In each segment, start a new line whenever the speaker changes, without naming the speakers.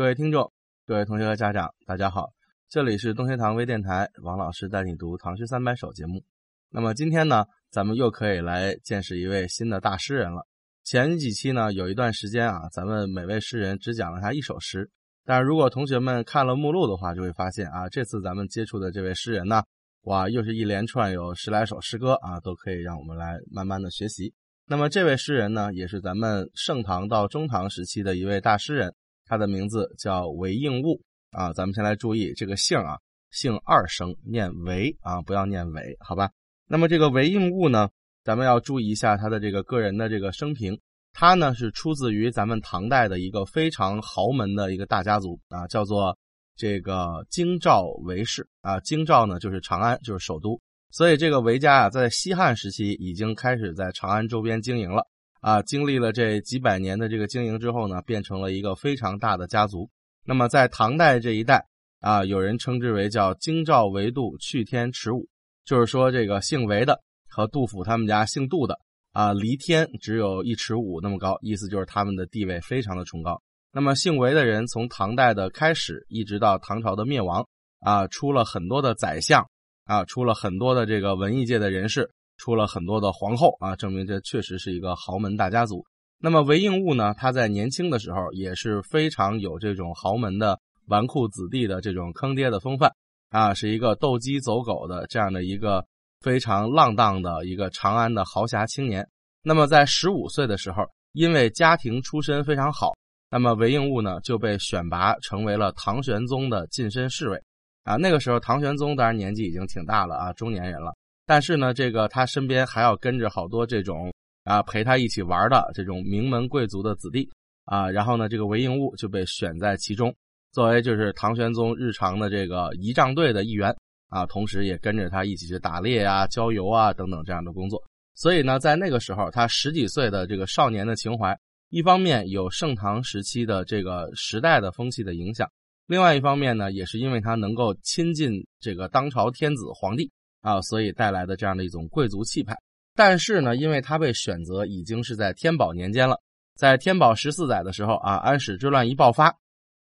各位听众、各位同学和家长，大家好，这里是东学堂微电台，王老师带你读《唐诗三百首》节目。那么今天呢，咱们又可以来见识一位新的大诗人了。前几期呢，有一段时间啊，咱们每位诗人只讲了他一首诗。但是如果同学们看了目录的话，就会发现啊，这次咱们接触的这位诗人呢，哇，又是一连串有十来首诗歌啊，都可以让我们来慢慢的学习。那么这位诗人呢，也是咱们盛唐到中唐时期的一位大诗人。他的名字叫韦应物啊，咱们先来注意这个姓啊，姓二声，念韦啊，不要念韦，好吧？那么这个韦应物呢，咱们要注意一下他的这个个人的这个生平。他呢是出自于咱们唐代的一个非常豪门的一个大家族啊，叫做这个京兆韦氏啊。京兆呢就是长安，就是首都，所以这个韦家啊，在西汉时期已经开始在长安周边经营了。啊，经历了这几百年的这个经营之后呢，变成了一个非常大的家族。那么在唐代这一代啊，有人称之为叫京兆韦杜去天池五，就是说这个姓韦的和杜甫他们家姓杜的啊，离天只有一尺五那么高，意思就是他们的地位非常的崇高。那么姓韦的人从唐代的开始一直到唐朝的灭亡啊，出了很多的宰相啊，出了很多的这个文艺界的人士。出了很多的皇后啊，证明这确实是一个豪门大家族。那么韦应物呢，他在年轻的时候也是非常有这种豪门的纨绔子弟的这种坑爹的风范啊，是一个斗鸡走狗的这样的一个非常浪荡的一个长安的豪侠青年。那么在十五岁的时候，因为家庭出身非常好，那么韦应物呢就被选拔成为了唐玄宗的近身侍卫啊。那个时候唐玄宗当然年纪已经挺大了啊，中年人了。但是呢，这个他身边还要跟着好多这种啊陪他一起玩的这种名门贵族的子弟啊，然后呢，这个韦应物就被选在其中，作为就是唐玄宗日常的这个仪仗队的一员啊，同时也跟着他一起去打猎啊、郊游啊等等这样的工作。所以呢，在那个时候，他十几岁的这个少年的情怀，一方面有盛唐时期的这个时代的风气的影响，另外一方面呢，也是因为他能够亲近这个当朝天子皇帝。啊，所以带来的这样的一种贵族气派，但是呢，因为他被选择已经是在天宝年间了，在天宝十四载的时候啊，安史之乱一爆发，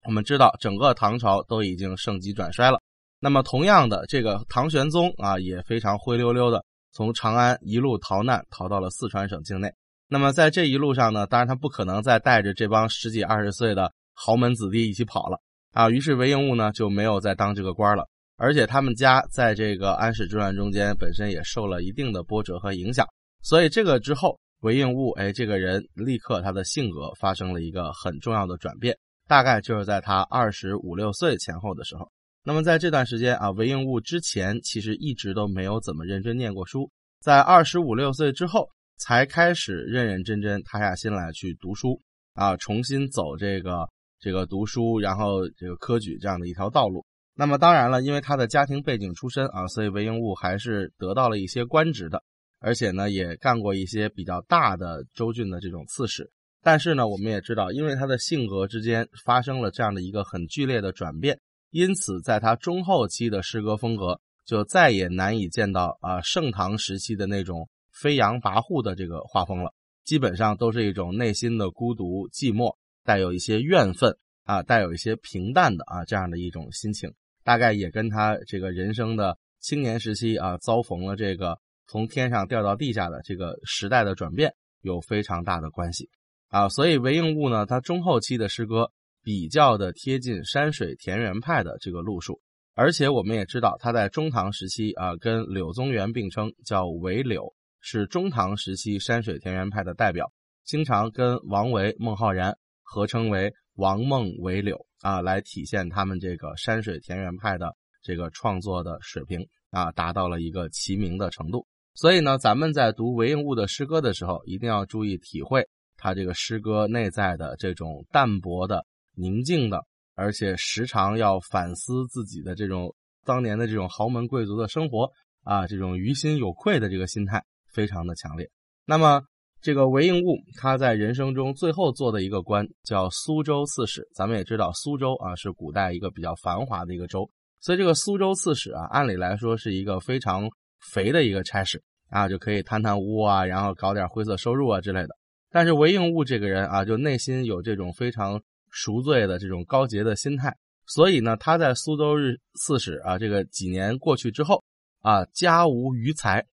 我们知道整个唐朝都已经盛极转衰了。那么同样的，这个唐玄宗啊也非常灰溜溜的从长安一路逃难，逃到了四川省境内。那么在这一路上呢，当然他不可能再带着这帮十几二十岁的豪门子弟一起跑了啊，于是韦应物呢就没有再当这个官了。而且他们家在这个安史之乱中间本身也受了一定的波折和影响，所以这个之后韦应物，哎，这个人立刻他的性格发生了一个很重要的转变，大概就是在他二十五六岁前后的时候。那么在这段时间啊，韦应物之前其实一直都没有怎么认真念过书，在二十五六岁之后才开始认认真真塌下心来去读书啊，重新走这个这个读书，然后这个科举这样的一条道路。那么当然了，因为他的家庭背景出身啊，所以韦应物还是得到了一些官职的，而且呢也干过一些比较大的州郡的这种刺史。但是呢，我们也知道，因为他的性格之间发生了这样的一个很剧烈的转变，因此在他中后期的诗歌风格就再也难以见到啊盛唐时期的那种飞扬跋扈的这个画风了，基本上都是一种内心的孤独寂寞，带有一些怨愤啊，带有一些平淡的啊这样的一种心情。大概也跟他这个人生的青年时期啊，遭逢了这个从天上掉到地下的这个时代的转变有非常大的关系啊。所以韦应物呢，他中后期的诗歌比较的贴近山水田园派的这个路数，而且我们也知道他在中唐时期啊，跟柳宗元并称叫韦柳，是中唐时期山水田园派的代表，经常跟王维、孟浩然合称为王孟韦柳。啊，来体现他们这个山水田园派的这个创作的水平啊，达到了一个齐名的程度。所以呢，咱们在读韦应物的诗歌的时候，一定要注意体会他这个诗歌内在的这种淡泊的、宁静的，而且时常要反思自己的这种当年的这种豪门贵族的生活啊，这种于心有愧的这个心态非常的强烈。那么。这个韦应物，他在人生中最后做的一个官叫苏州刺史。咱们也知道，苏州啊是古代一个比较繁华的一个州，所以这个苏州刺史啊，按理来说是一个非常肥的一个差事啊，就可以贪贪污啊，然后搞点灰色收入啊之类的。但是韦应物这个人啊，就内心有这种非常赎罪的这种高洁的心态。所以呢，他在苏州日刺史啊，这个几年过去之后啊，家无余财。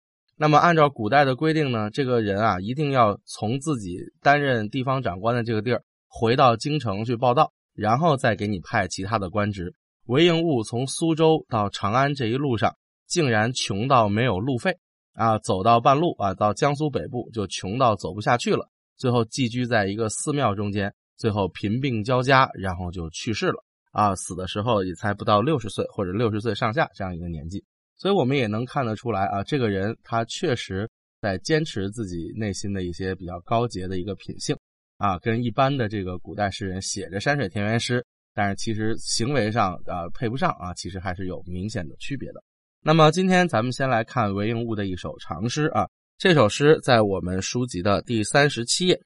那么按照古代的规定呢，这个人啊，一定要从自己担任地方长官的这个地儿回到京城去报道，然后再给你派其他的官职。韦应物从苏州到长安这一路上，竟然穷到没有路费啊！走到半路啊，到江苏北部就穷到走不下去了，最后寄居在一个寺庙中间，最后贫病交加，然后就去世了。啊，死的时候也才不到六十岁或者六十岁上下这样一个年纪，所以我们也能看得出来啊，这个人他确实在坚持自己内心的一些比较高洁的一个品性啊，跟一般的这个古代诗人写着山水田园诗，但是其实行为上啊配不上啊，其实还是有明显的区别的。那么今天咱们先来看韦应物的一首长诗啊，这首诗在我们书籍的第三十七页，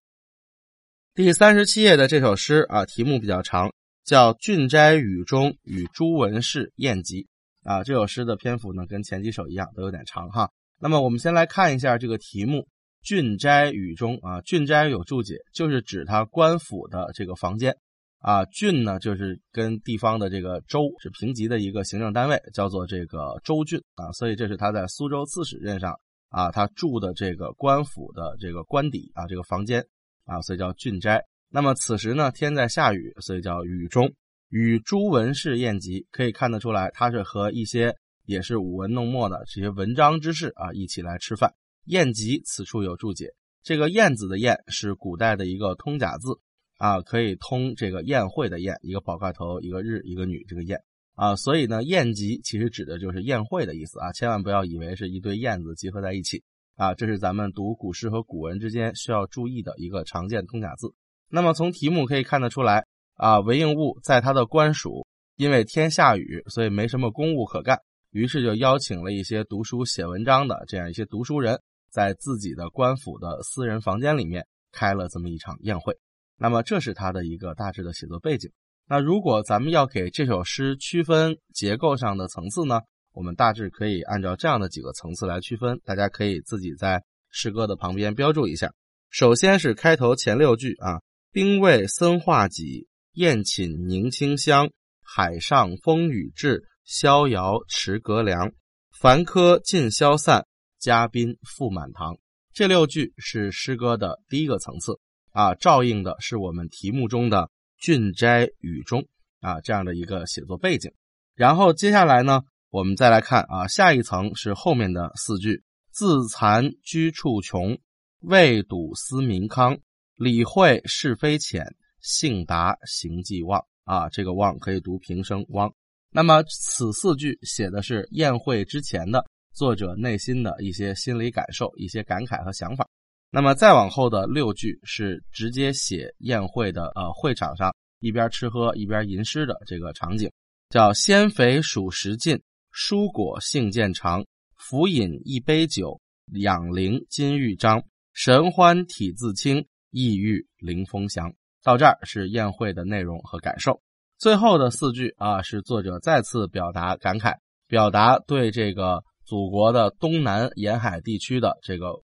第三十七页的这首诗啊，题目比较长。叫《郡斋雨中与朱文士宴集》啊，这首诗的篇幅呢跟前几首一样，都有点长哈。那么我们先来看一下这个题目《郡斋雨中》啊，郡斋有注解，就是指他官府的这个房间啊。郡呢就是跟地方的这个州是平级的一个行政单位，叫做这个州郡啊。所以这是他在苏州刺史任上啊，他住的这个官府的这个官邸啊，这个房间啊，所以叫郡斋。那么此时呢，天在下雨，所以叫雨中。与朱文士宴集，可以看得出来，他是和一些也是舞文弄墨的这些文章之士啊一起来吃饭。宴集此处有注解，这个燕子的燕是古代的一个通假字啊，可以通这个宴会的宴，一个宝盖头，一个日，一个女，这个宴啊，所以呢，宴集其实指的就是宴会的意思啊，千万不要以为是一堆燕子集合在一起啊，这是咱们读古诗和古文之间需要注意的一个常见通假字。那么从题目可以看得出来啊，韦应物在他的官署，因为天下雨，所以没什么公务可干，于是就邀请了一些读书写文章的这样一些读书人，在自己的官府的私人房间里面开了这么一场宴会。那么这是他的一个大致的写作背景。那如果咱们要给这首诗区分结构上的层次呢，我们大致可以按照这样的几个层次来区分，大家可以自己在诗歌的旁边标注一下。首先是开头前六句啊。兵卫森化戟，宴寝凝清香。海上风雨至，逍遥持阁梁。凡客尽消散，嘉宾复满堂。这六句是诗歌的第一个层次啊，照应的是我们题目中的“郡斋雨中”啊这样的一个写作背景。然后接下来呢，我们再来看啊，下一层是后面的四句：“自残居处穷，未睹思民康。”理会是非浅，性达行迹旺啊，这个旺可以读平声汪。那么此四句写的是宴会之前的作者内心的一些心理感受、一些感慨和想法。那么再往后的六句是直接写宴会的呃会场上一边吃喝一边吟诗的这个场景，叫鲜肥属食尽，蔬果性渐长，浮饮一杯酒，养灵金玉章，神欢体自清。意欲临风翔，到这儿是宴会的内容和感受。最后的四句啊，是作者再次表达感慨，表达对这个祖国的东南沿海地区的这个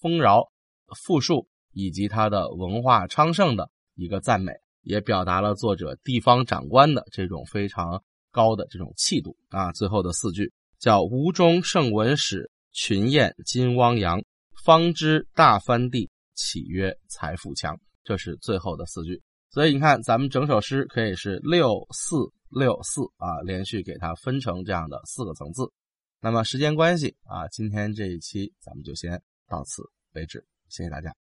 丰饶富庶以及它的文化昌盛的一个赞美，也表达了作者地方长官的这种非常高的这种气度啊。最后的四句叫“吴中圣文史，群雁金汪洋，方知大藩地。”岂曰财富强，这是最后的四句。所以你看，咱们整首诗可以是六四六四啊，连续给它分成这样的四个层次。那么时间关系啊，今天这一期咱们就先到此为止，谢谢大家。